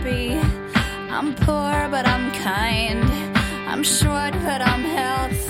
happy. I'm poor, but I'm kind. I'm short, but I'm healthy.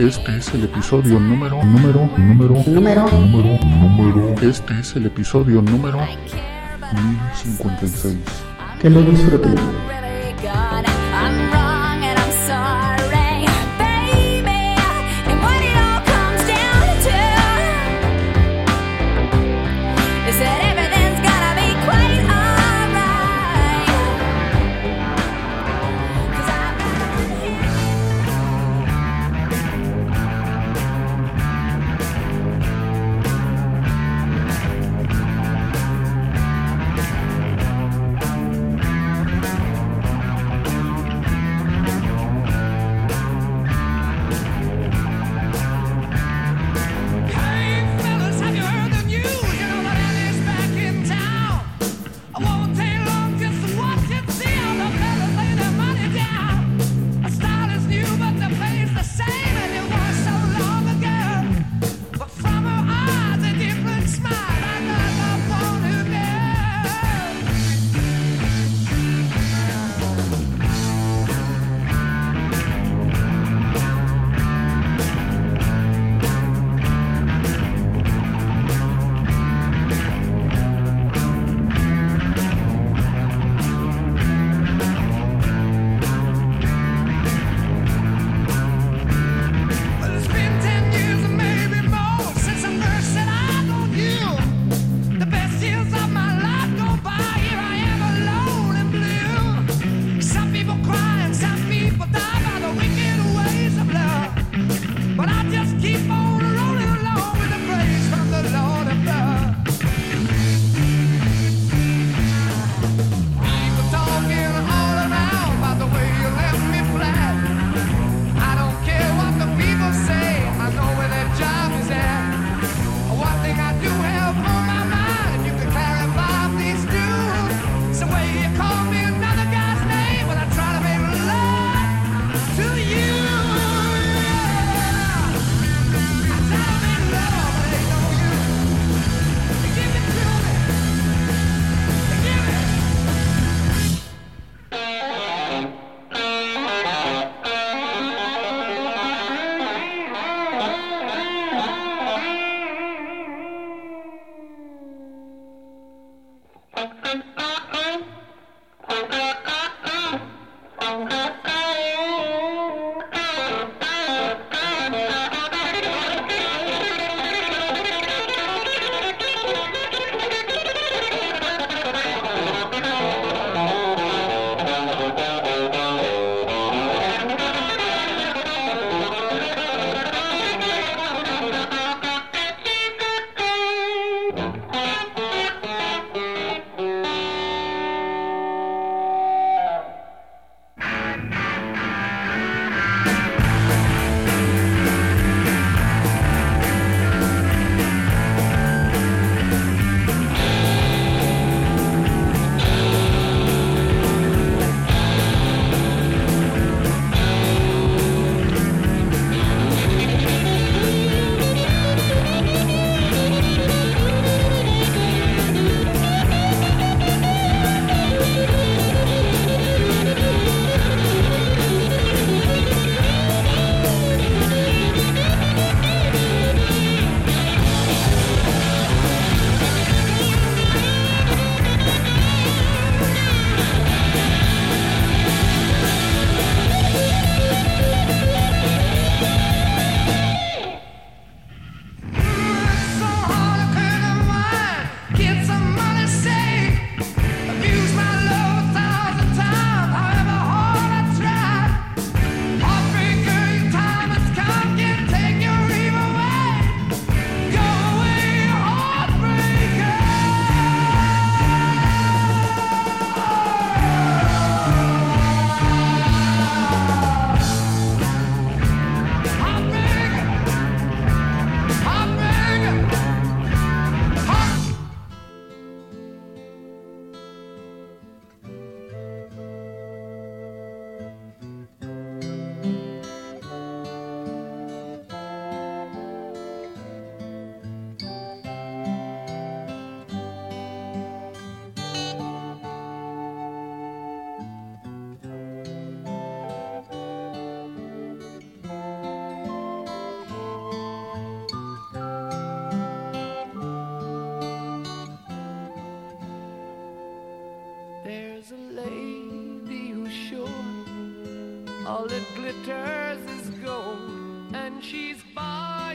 Este es el episodio número, número, número, Número número, número. Este es el episodio número 1056. que lo disfruten. There's a lady who's sure all that glitters is gold, and she's by.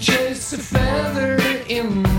Chase a feather in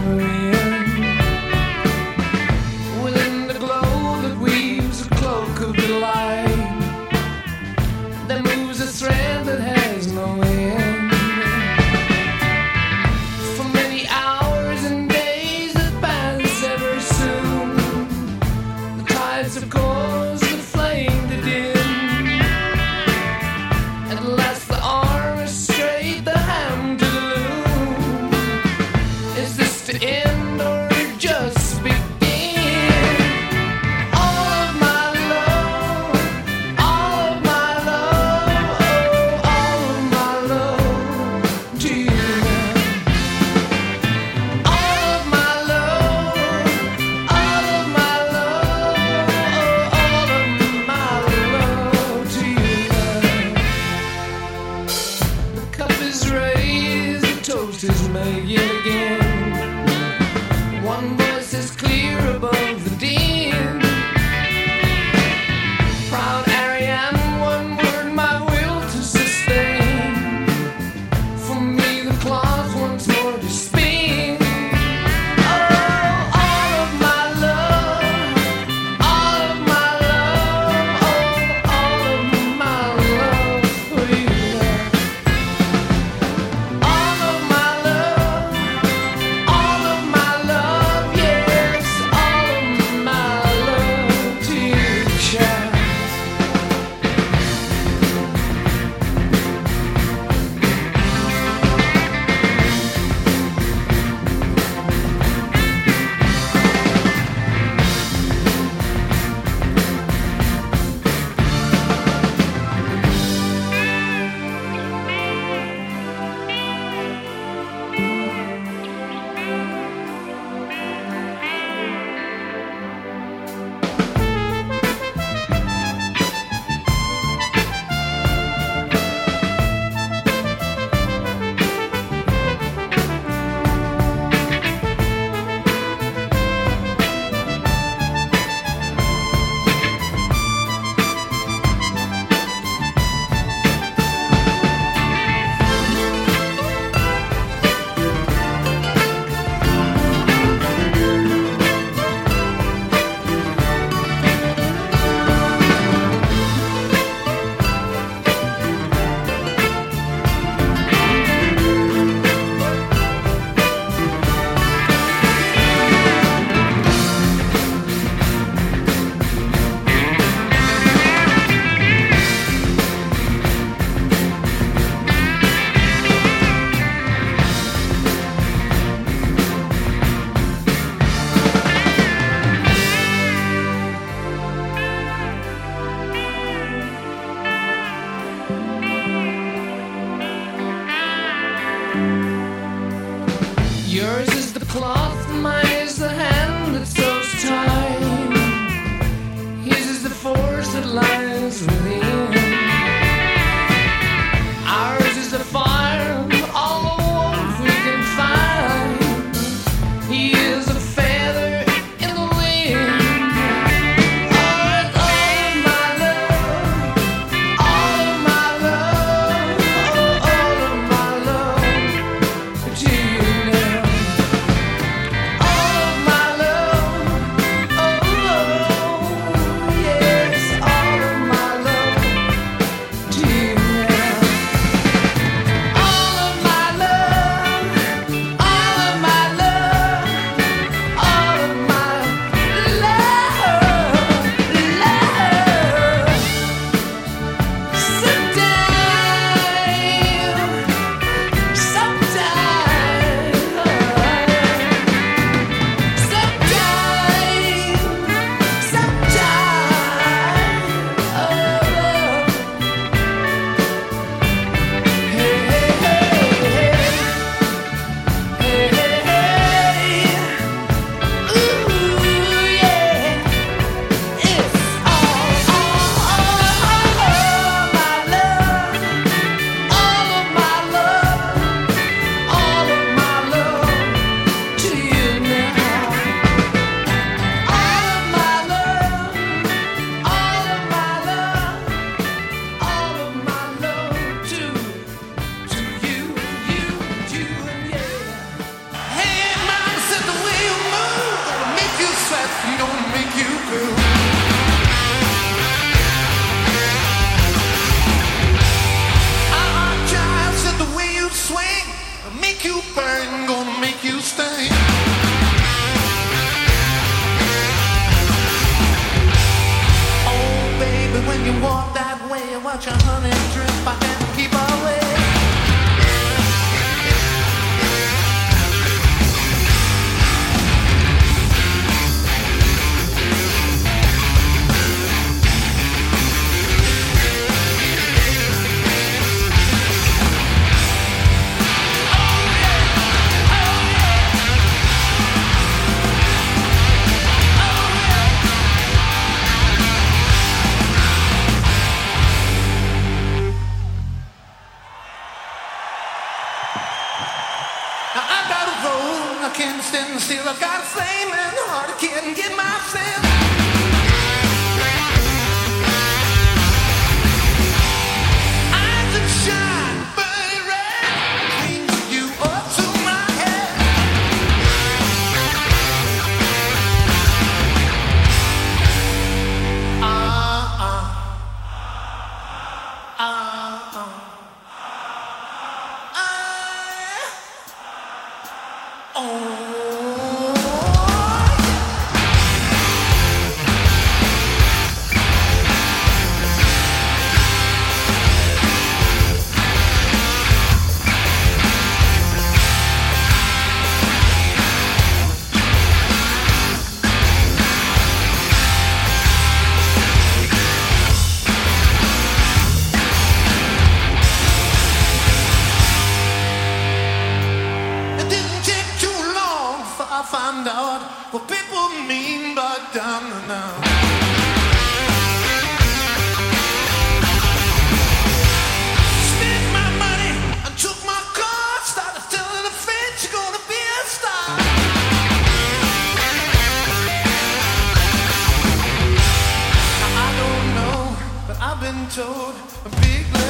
told a big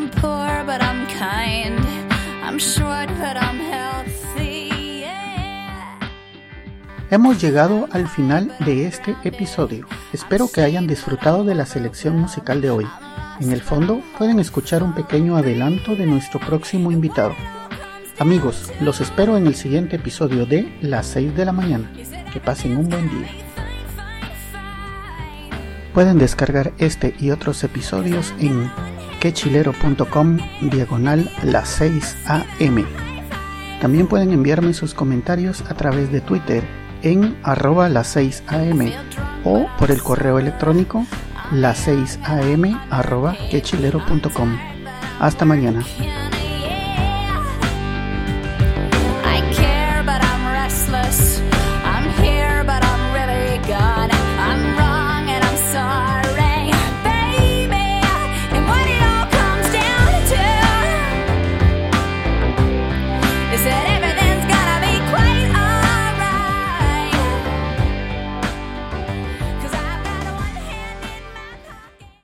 I'm poor, but I'm kind. I'm short, but I'm healthy. Hemos llegado al final de este episodio. Espero que hayan disfrutado de la selección musical de hoy. En el fondo pueden escuchar un pequeño adelanto de nuestro próximo invitado. Amigos, los espero en el siguiente episodio de Las 6 de la mañana. Que pasen un buen día. Pueden descargar este y otros episodios en quechilero.com diagonal las 6 am. También pueden enviarme sus comentarios a través de Twitter en arroba las 6 am o por el correo electrónico las 6 am arroba quechilero.com. Hasta mañana.